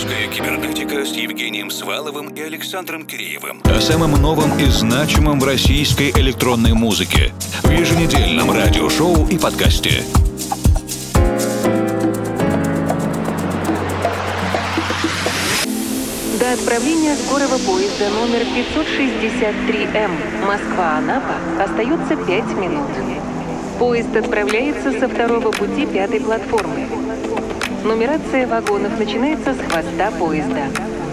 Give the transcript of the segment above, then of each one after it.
Русская кибернетика с Евгением Сваловым и Александром Киреевым. О самом новом и значимом в российской электронной музыке. В еженедельном радиошоу и подкасте. До отправления скорого поезда номер 563М Москва-Анапа остается 5 минут. Поезд отправляется со второго пути пятой платформы. Нумерация вагонов начинается с хвоста поезда.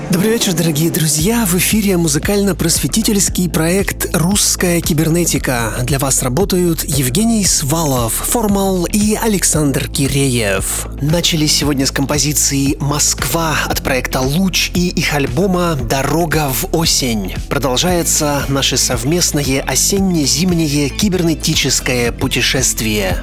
Добрый вечер, дорогие друзья! В эфире музыкально-просветительский проект «Русская кибернетика». Для вас работают Евгений Свалов, Формал и Александр Киреев. Начали сегодня с композиции «Москва» от проекта «Луч» и их альбома «Дорога в осень». Продолжается наше совместное осенне-зимнее кибернетическое путешествие.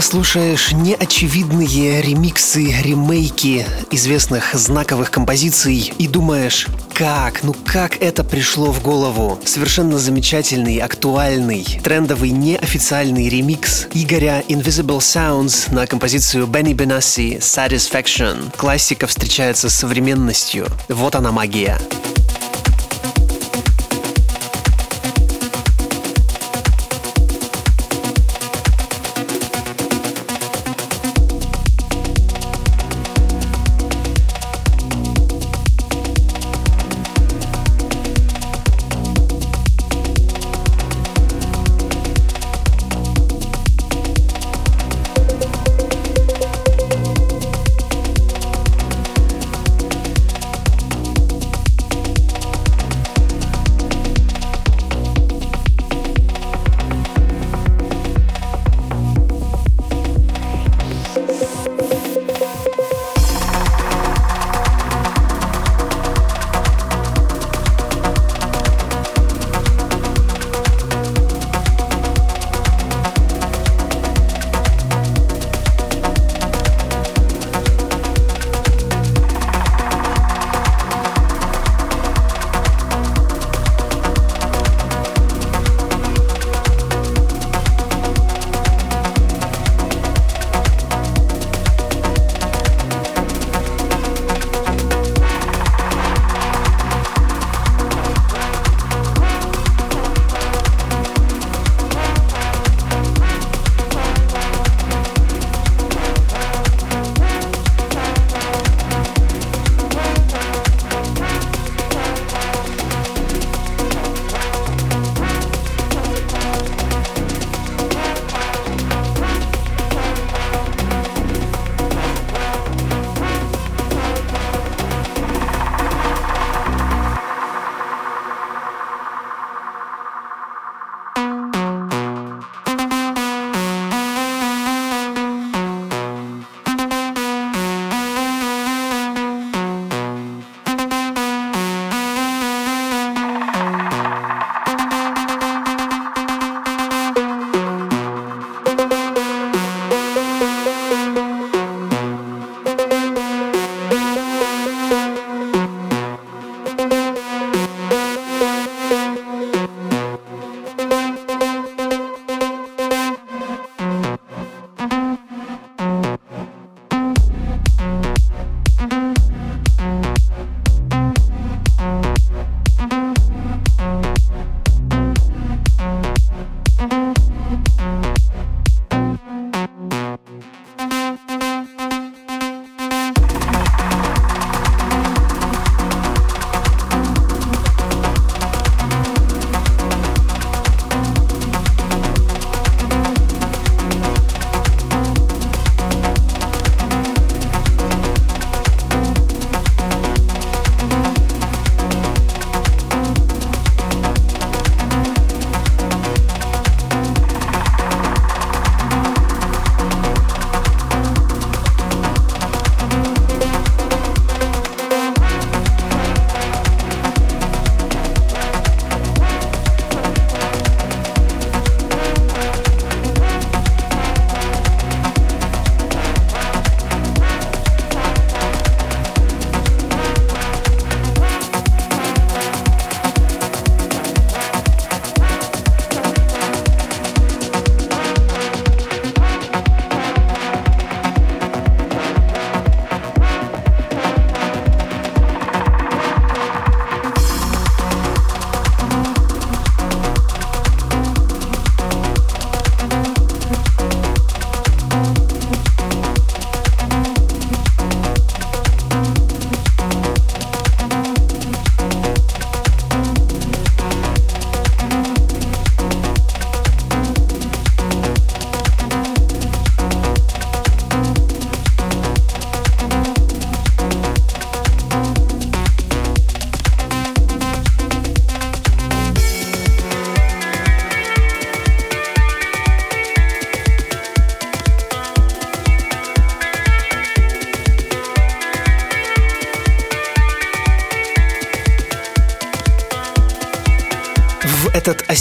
Слушаешь неочевидные ремиксы, ремейки известных знаковых композиций и думаешь, как, ну как это пришло в голову? Совершенно замечательный, актуальный, трендовый, неофициальный ремикс Игоря Invisible Sounds на композицию Бенни Бенасси Satisfaction. Классика встречается с современностью. Вот она магия.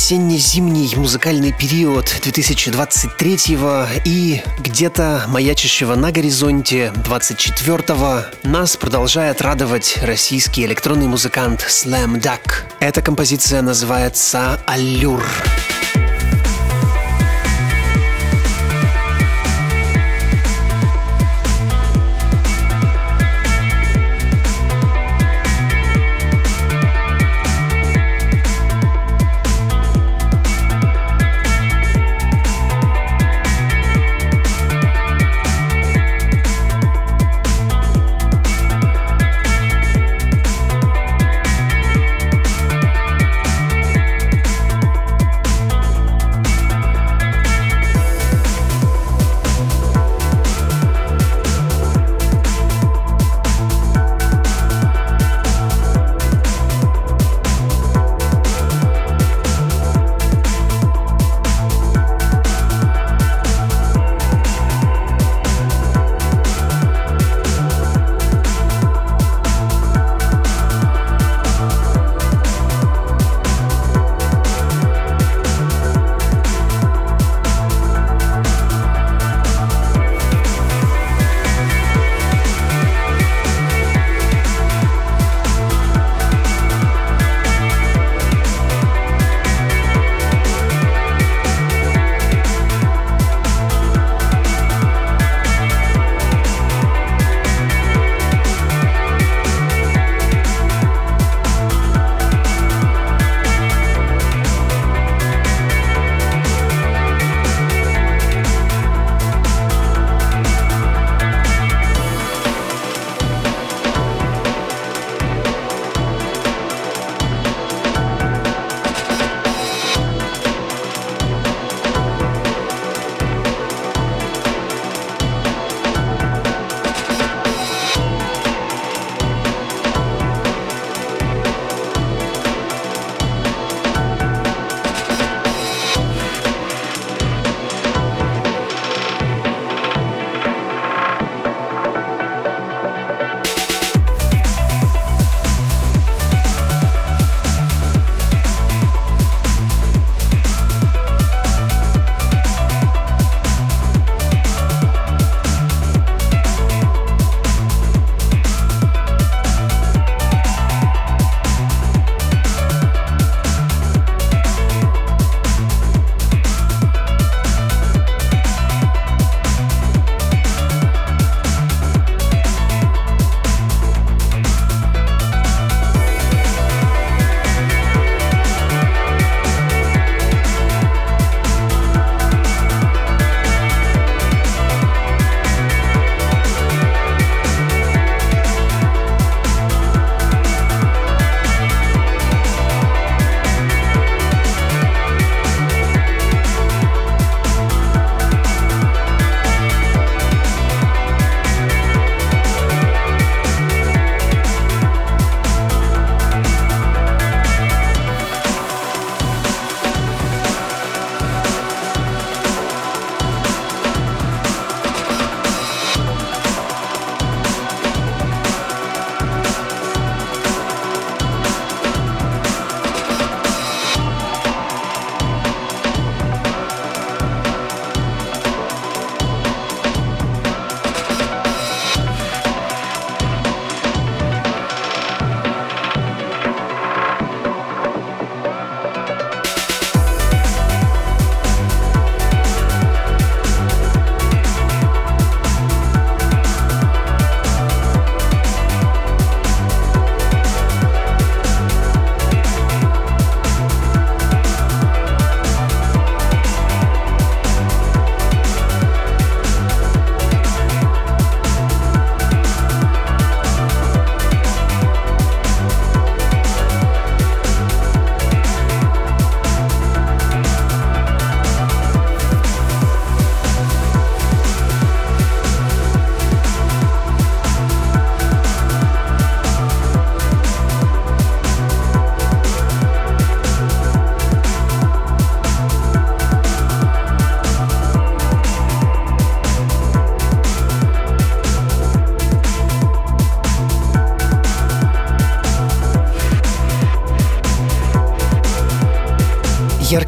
Осенне-зимний музыкальный период 2023 и где-то маячащего на горизонте 24-го нас продолжает радовать российский электронный музыкант Slam Duck. Эта композиция называется «Аллюр».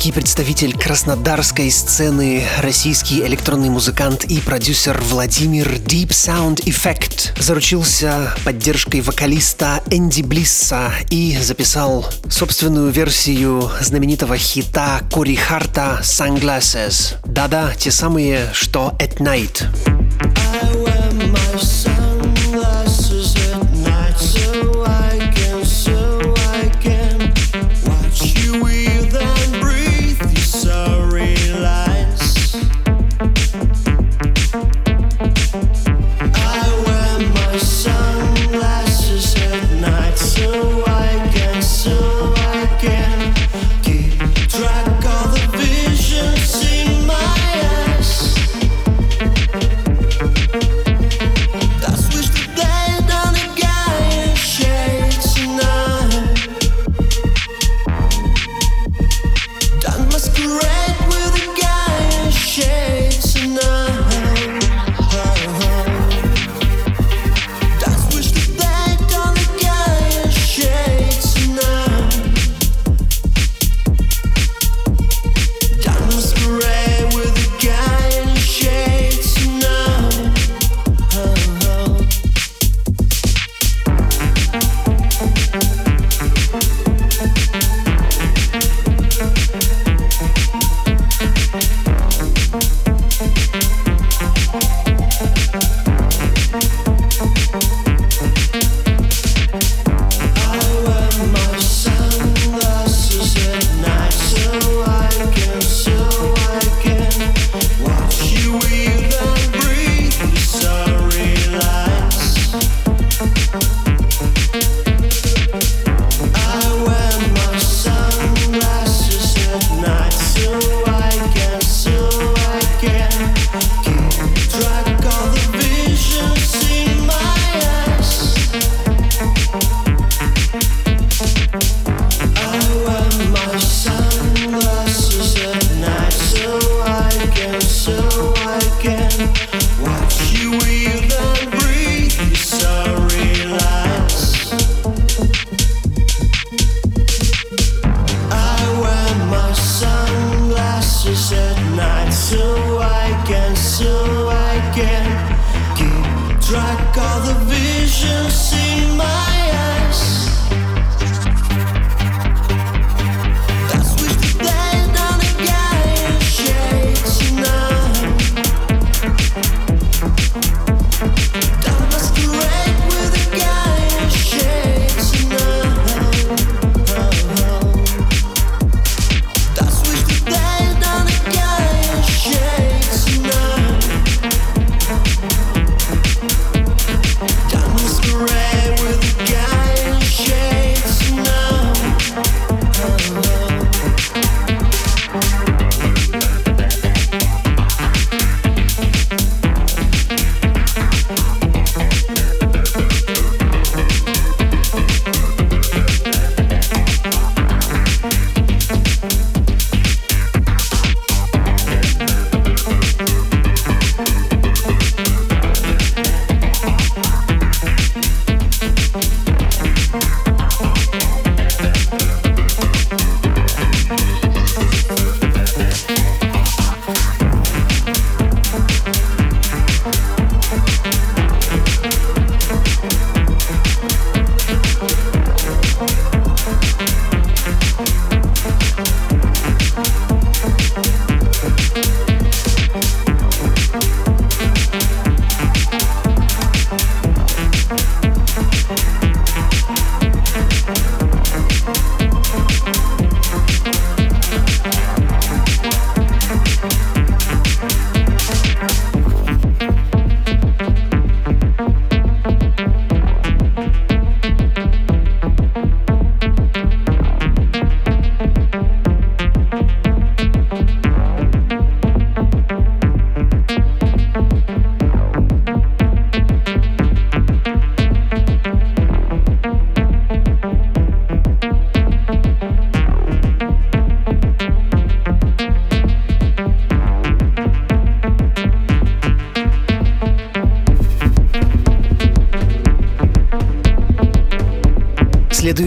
Яркий представитель краснодарской сцены, российский электронный музыкант и продюсер Владимир Deep Sound Effect заручился поддержкой вокалиста Энди Блисса и записал собственную версию знаменитого хита Кори Харта «Sunglasses». Да-да, те самые, что «At Night». I wear my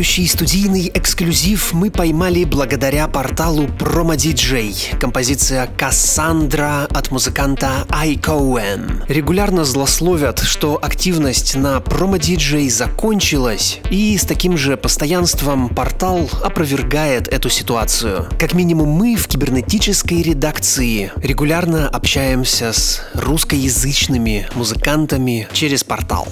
Следующий студийный эксклюзив мы поймали благодаря порталу Promo DJ. Композиция «Кассандра» от музыканта Айкоуэн. Регулярно злословят, что активность на Promo DJ закончилась, и с таким же постоянством портал опровергает эту ситуацию. Как минимум мы в кибернетической редакции регулярно общаемся с русскоязычными музыкантами через портал.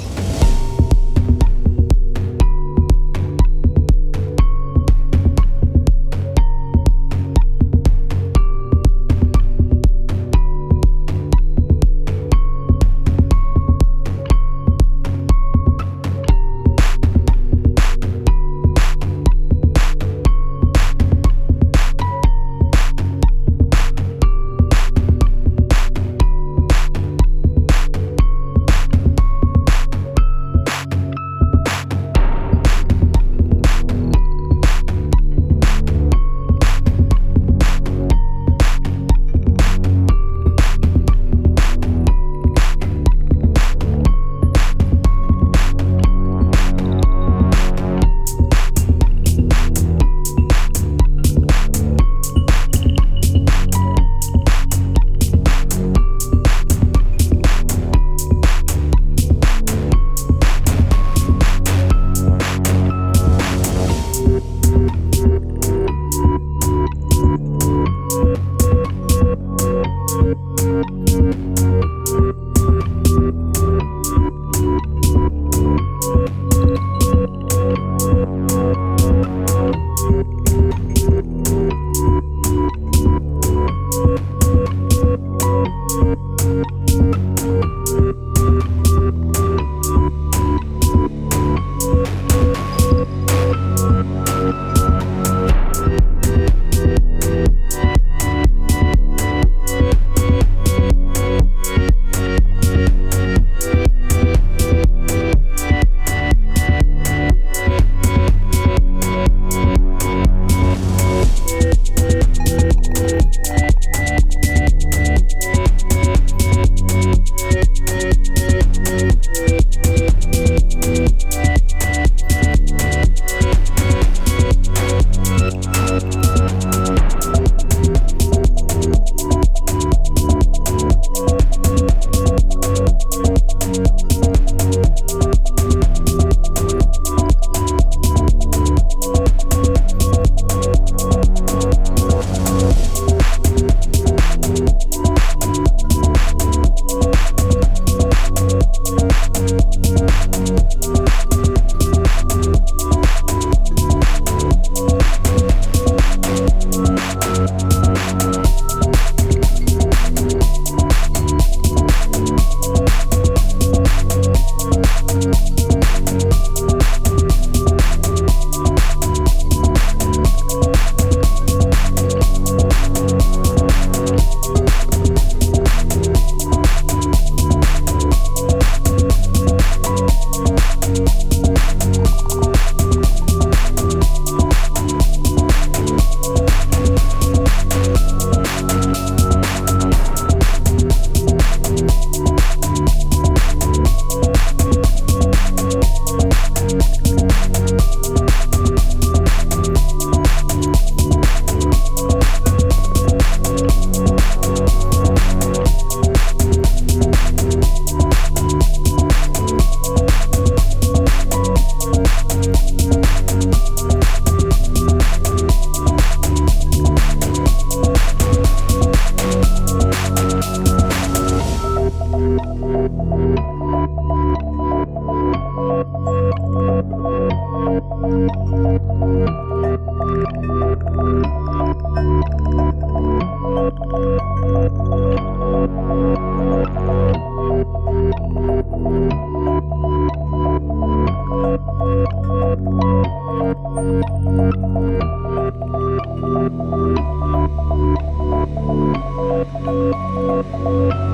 Música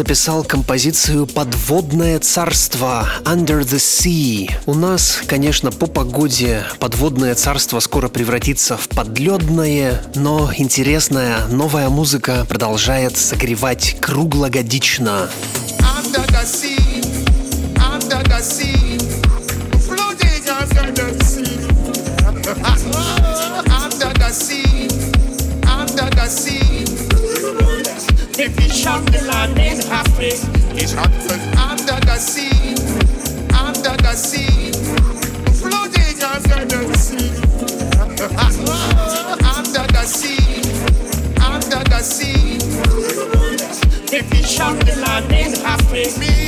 записал композицию «Подводное царство» «Under the Sea». У нас, конечно, по погоде подводное царство скоро превратится в подледное, но интересная новая музыка продолжает согревать круглогодично. Fish of the land is happy. It's hot under the sea, under the sea, floating under the sea, under the sea, under the sea. The fish of the land is happy.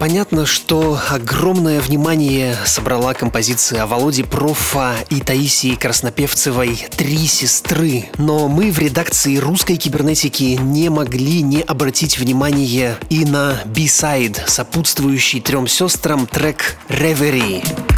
Понятно, что огромное внимание собрала композиция Володи Профа и Таисии Краснопевцевой «Три сестры». Но мы в редакции русской кибернетики не могли не обратить внимание и на B-сайд, сопутствующий трем сестрам трек «Reverie».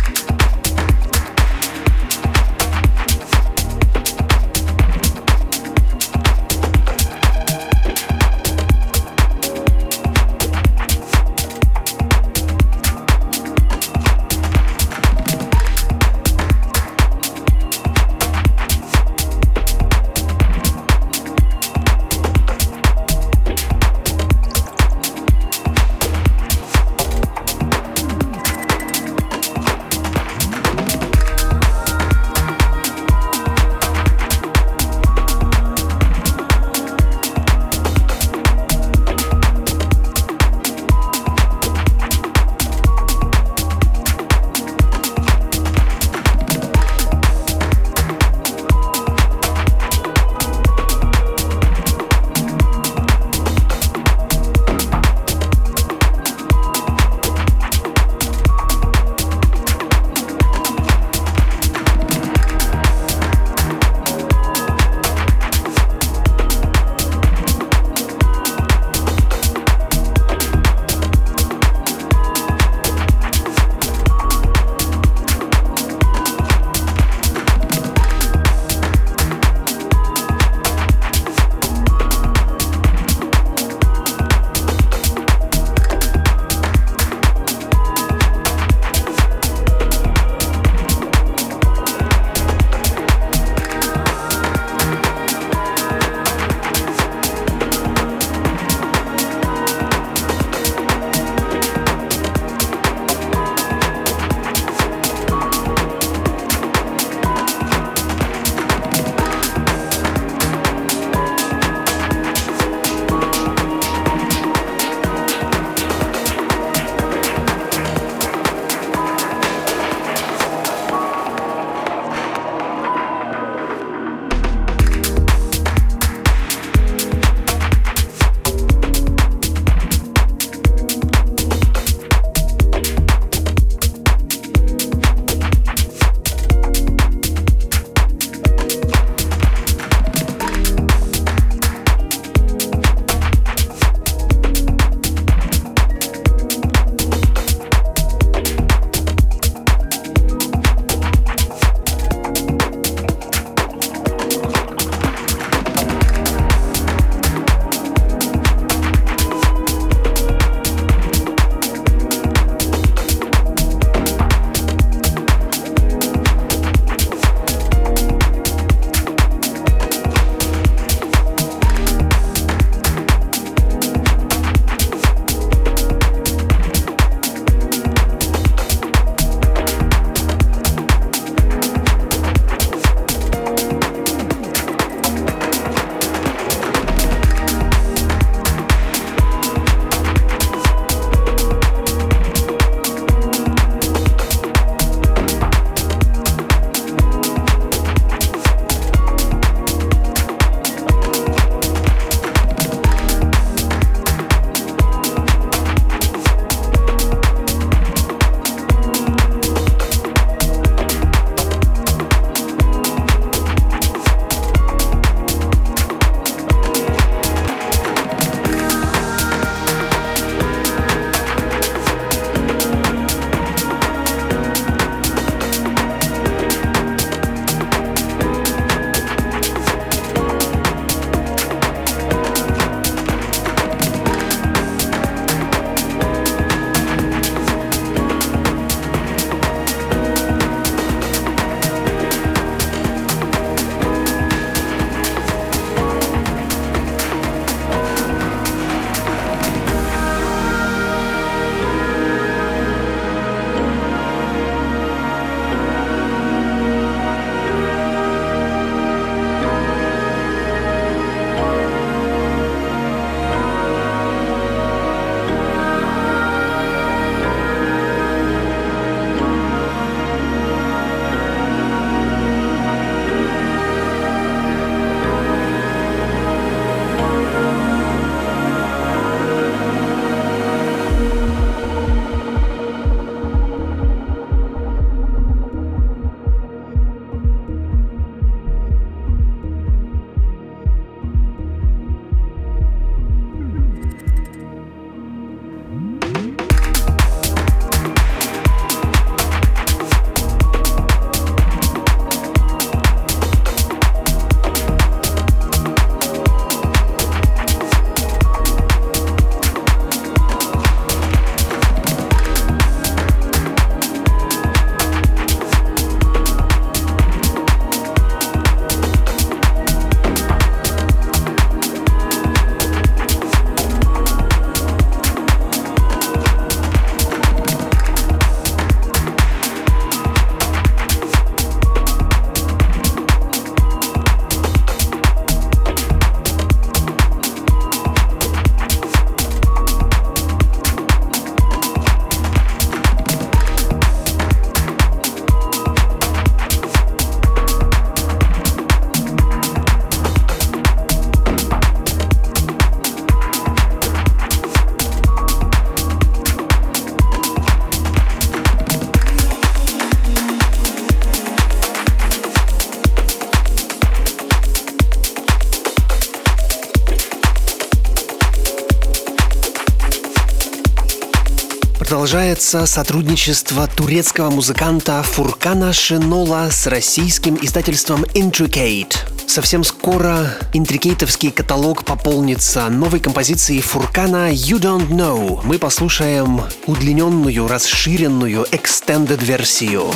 Продолжается сотрудничество турецкого музыканта Фуркана Шенола с российским издательством Intricate. Совсем скоро интрикейтовский каталог пополнится новой композицией Фуркана You Don't Know. Мы послушаем удлиненную, расширенную, extended версию.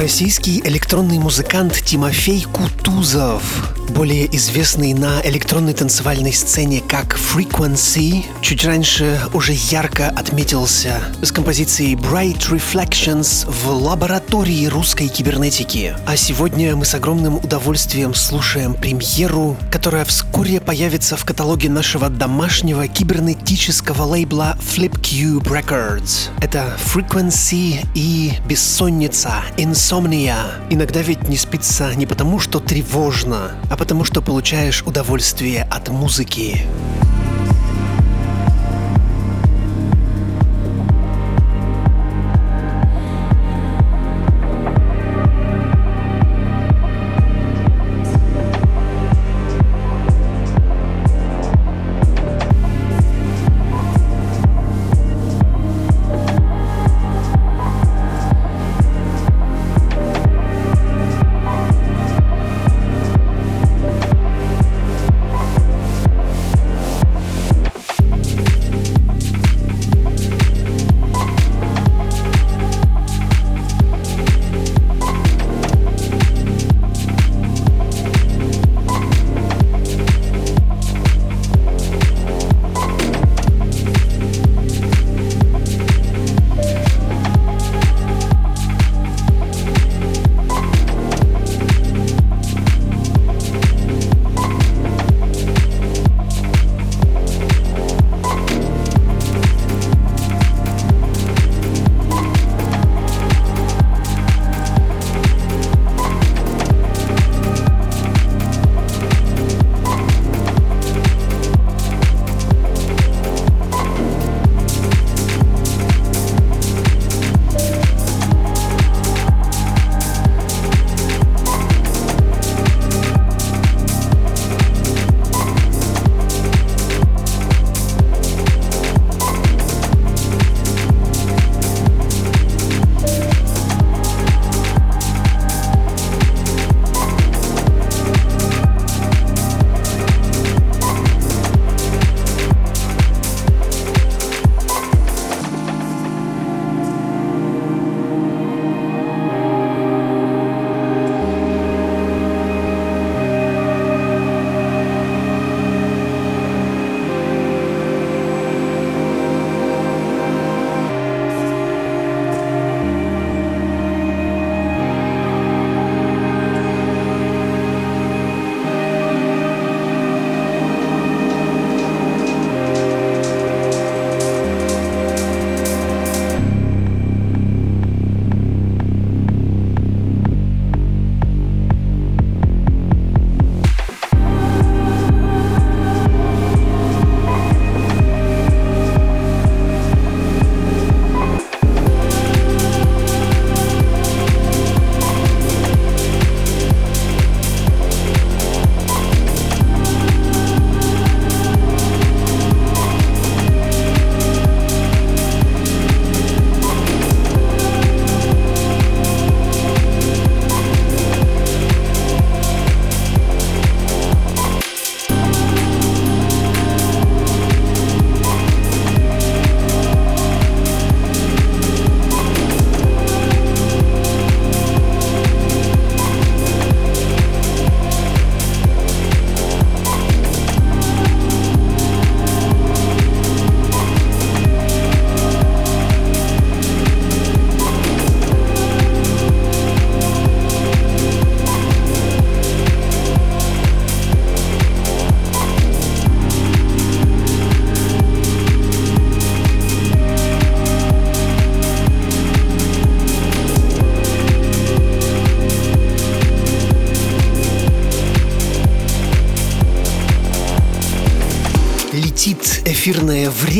Российский электронный музыкант Тимофей Кутузов более известный на электронной танцевальной сцене как Frequency, чуть раньше уже ярко отметился с композицией Bright Reflections в лаборатории русской кибернетики. А сегодня мы с огромным удовольствием слушаем премьеру, которая вскоре появится в каталоге нашего домашнего кибернетического лейбла FlipCube Records. Это Frequency и Бессонница, Insomnia. Иногда ведь не спится не потому, что тревожно, а потому, что получаешь удовольствие от музыки.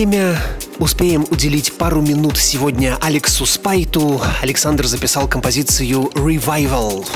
Время. Успеем уделить пару минут сегодня Алексу Спайту. Александр записал композицию «Revival».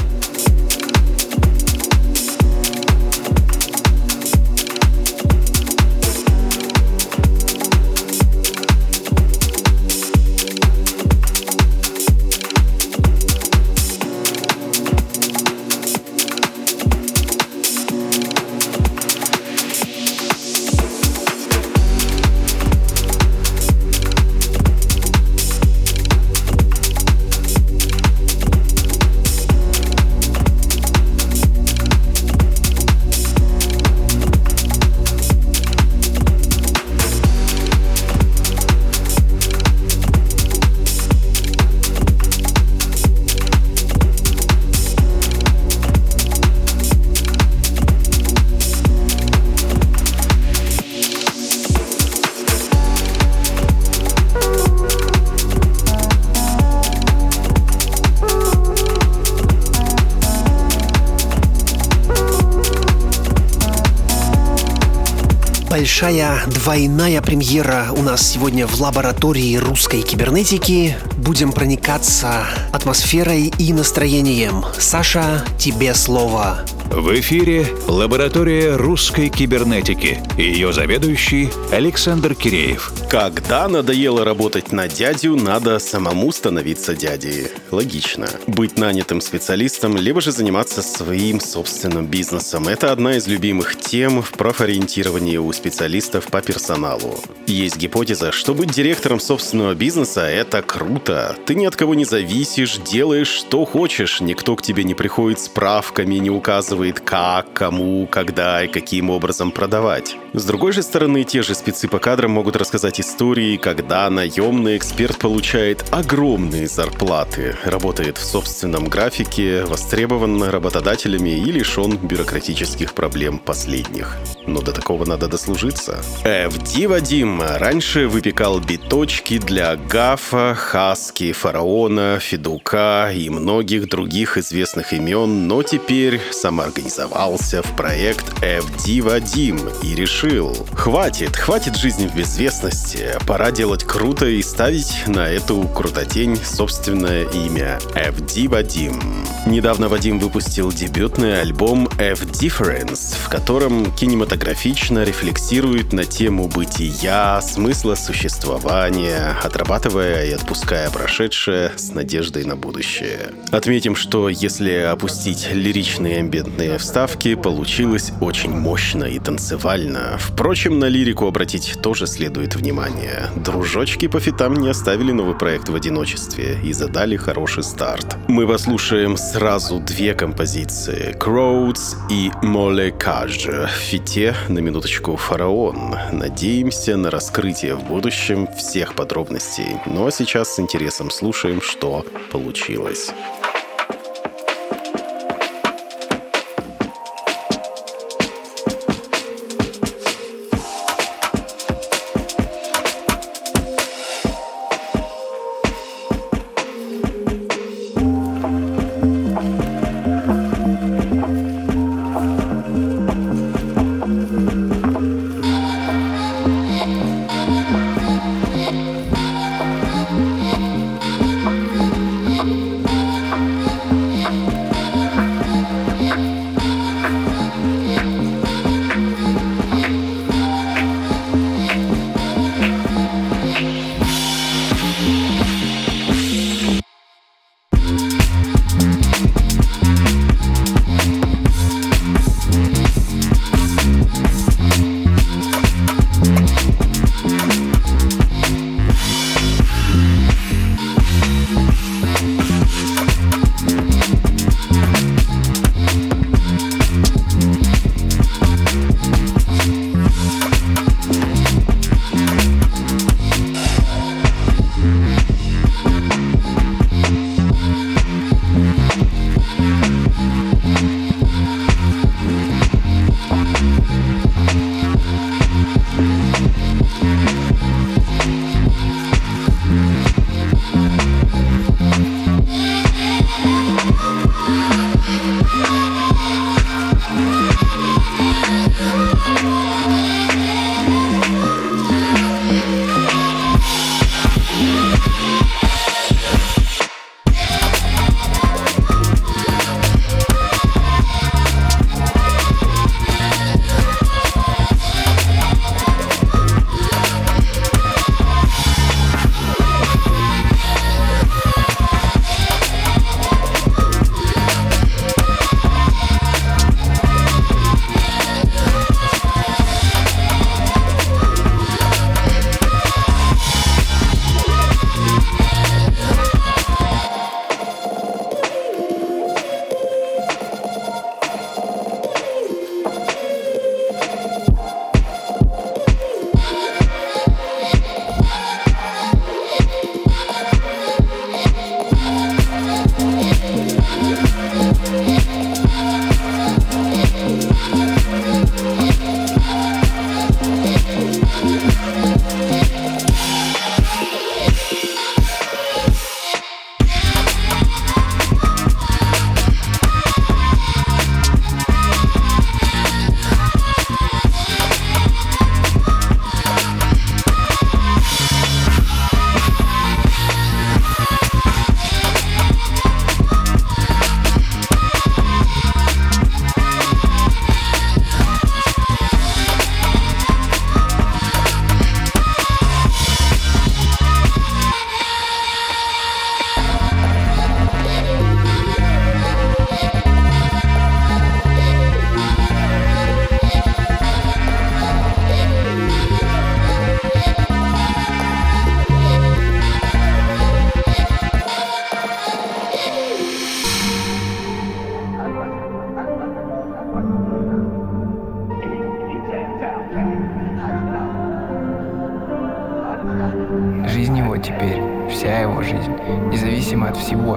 Большая двойная премьера у нас сегодня в лаборатории русской кибернетики. Будем проникаться атмосферой и настроением. Саша, тебе слово. В эфире лаборатория русской кибернетики. Ее заведующий Александр Киреев. Когда надоело работать на дядю, надо самому становиться дядей. Логично. Быть нанятым специалистом, либо же заниматься своим собственным бизнесом. Это одна из любимых тем в профориентировании у специалистов по персоналу. Есть гипотеза, что быть директором собственного бизнеса – это круто. Ты ни от кого не зависишь, делаешь что хочешь, никто к тебе не приходит с правками, не указывает как, кому, когда и каким образом продавать. С другой же стороны, те же спецы по кадрам могут рассказать истории, когда наемный эксперт получает огромные зарплаты, работает в собственном графике, востребован работодателями и лишен бюрократических проблем последних. Но до такого надо дослужиться. FD Вадим раньше выпекал биточки для Гафа, Хаски, Фараона, Федука и многих других известных имен, но теперь самоорганизовался в проект FD Вадим и решил, хватит, хватит жизни в безвестности, пора делать круто и ставить на эту крутотень собственное имя FD Вадим. Недавно Вадим выпустил дебютный альбом F-Difference, в котором кинематографично рефлексирует на тему бытия, смысла существования, отрабатывая и отпуская прошедшее с надеждой на будущее. Отметим, что если опустить лиричные амбиентные вставки, получилось очень мощно и танцевально. Впрочем, на лирику обратить тоже следует внимание. Дружочки по фитам не оставили новый проект в одиночестве и задали хороший старт. Мы послушаем сразу две композиции Crowds и Молекаж в фите на минуточку Фараон. Надеемся на раскрытие в будущем всех подробностей. Ну а сейчас с интересом слушаем, что получилось. Thank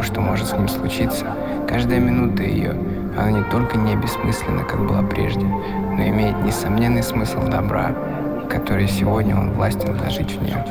что может с ним случиться, каждая минута ее, она не только не бессмысленна, как была прежде, но имеет несомненный смысл добра, который сегодня он властен вложить в нее.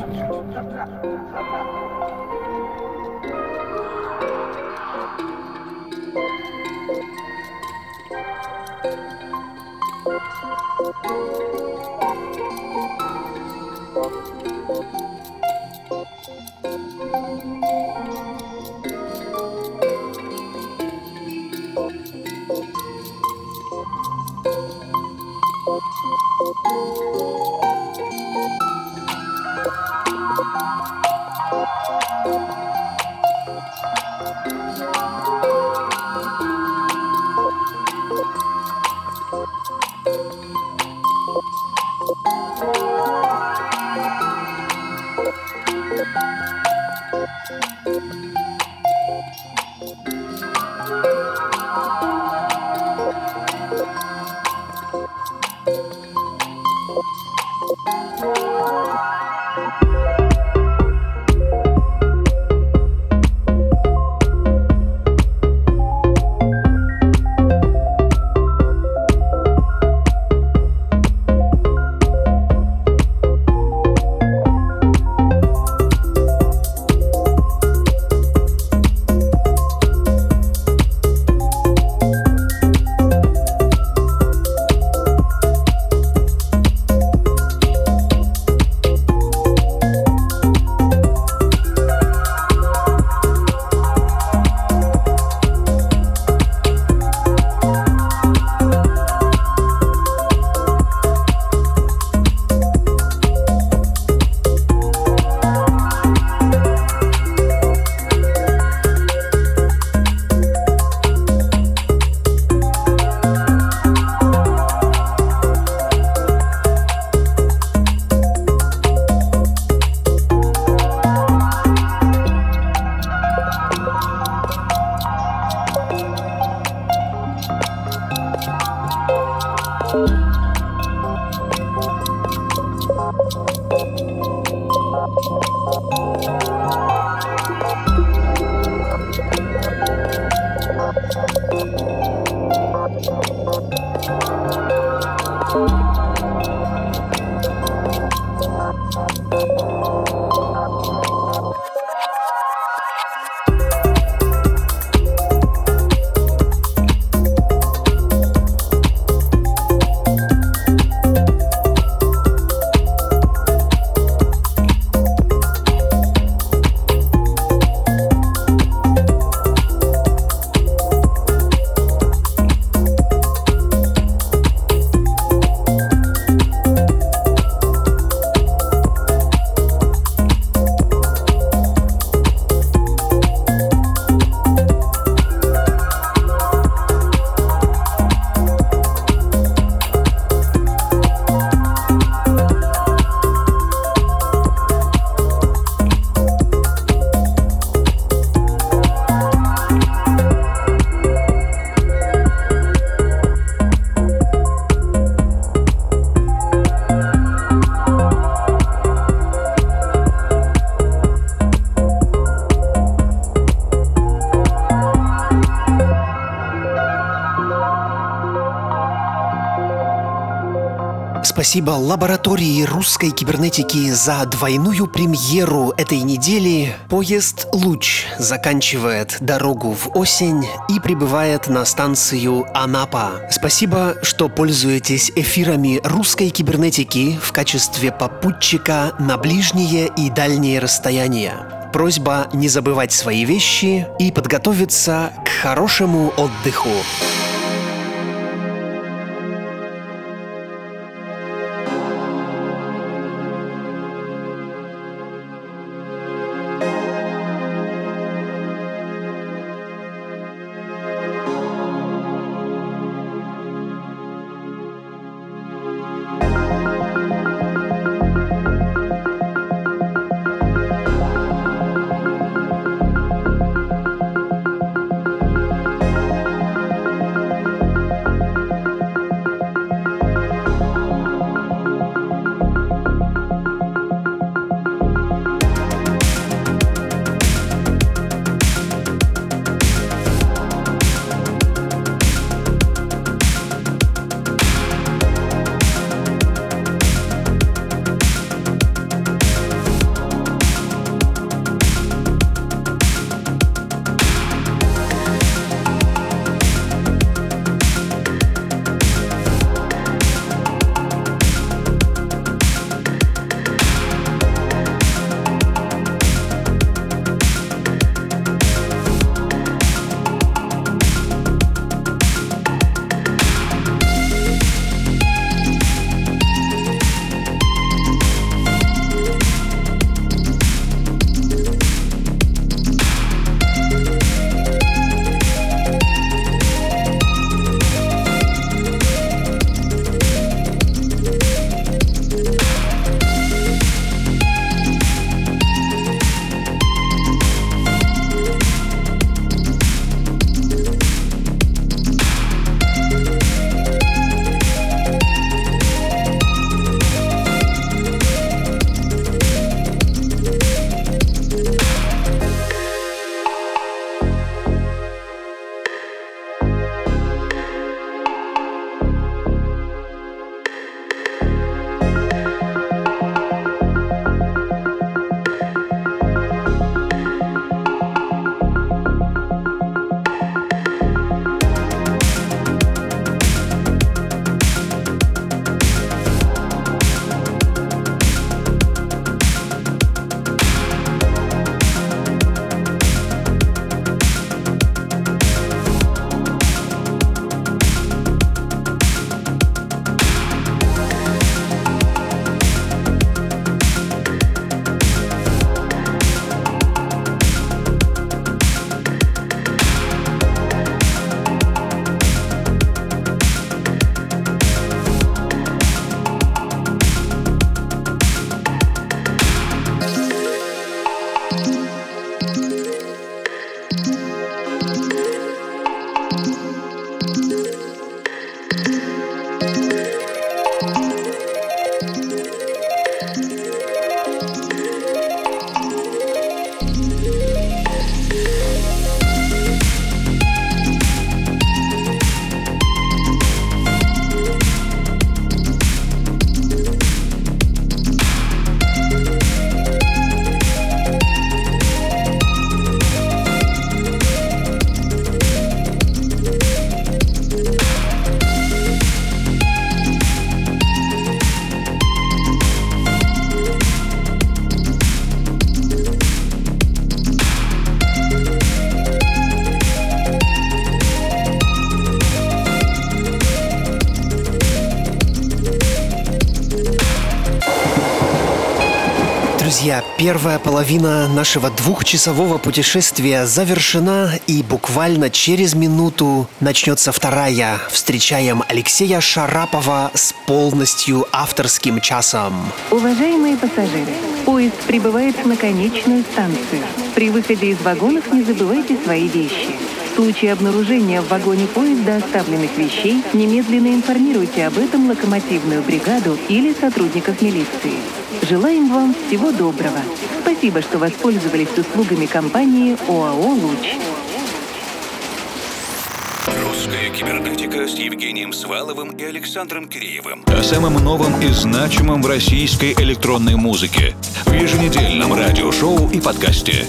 Спасибо лаборатории русской кибернетики за двойную премьеру этой недели. Поезд «Луч» заканчивает дорогу в осень и прибывает на станцию Анапа. Спасибо, что пользуетесь эфирами русской кибернетики в качестве попутчика на ближние и дальние расстояния. Просьба не забывать свои вещи и подготовиться к хорошему отдыху. Первая половина нашего двухчасового путешествия завершена, и буквально через минуту начнется вторая. Встречаем Алексея Шарапова с полностью авторским часом. Уважаемые пассажиры, поезд прибывает на конечную станцию. При выходе из вагонов не забывайте свои вещи. В случае обнаружения в вагоне поезда оставленных вещей немедленно информируйте об этом локомотивную бригаду или сотрудников милиции. Желаем вам всего доброго. Спасибо, что воспользовались услугами компании ОАО «Луч». Русская кибернетика с Евгением Сваловым и Александром Киреевым. О самом новом и значимом в российской электронной музыке. В еженедельном радиошоу и подкасте.